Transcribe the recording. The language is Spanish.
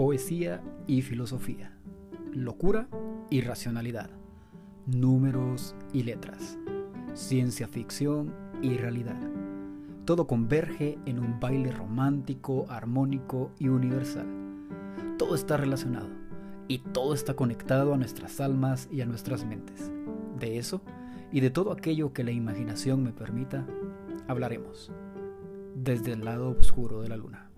poesía y filosofía, locura y racionalidad, números y letras, ciencia ficción y realidad. Todo converge en un baile romántico, armónico y universal. Todo está relacionado y todo está conectado a nuestras almas y a nuestras mentes. De eso y de todo aquello que la imaginación me permita, hablaremos desde el lado oscuro de la luna.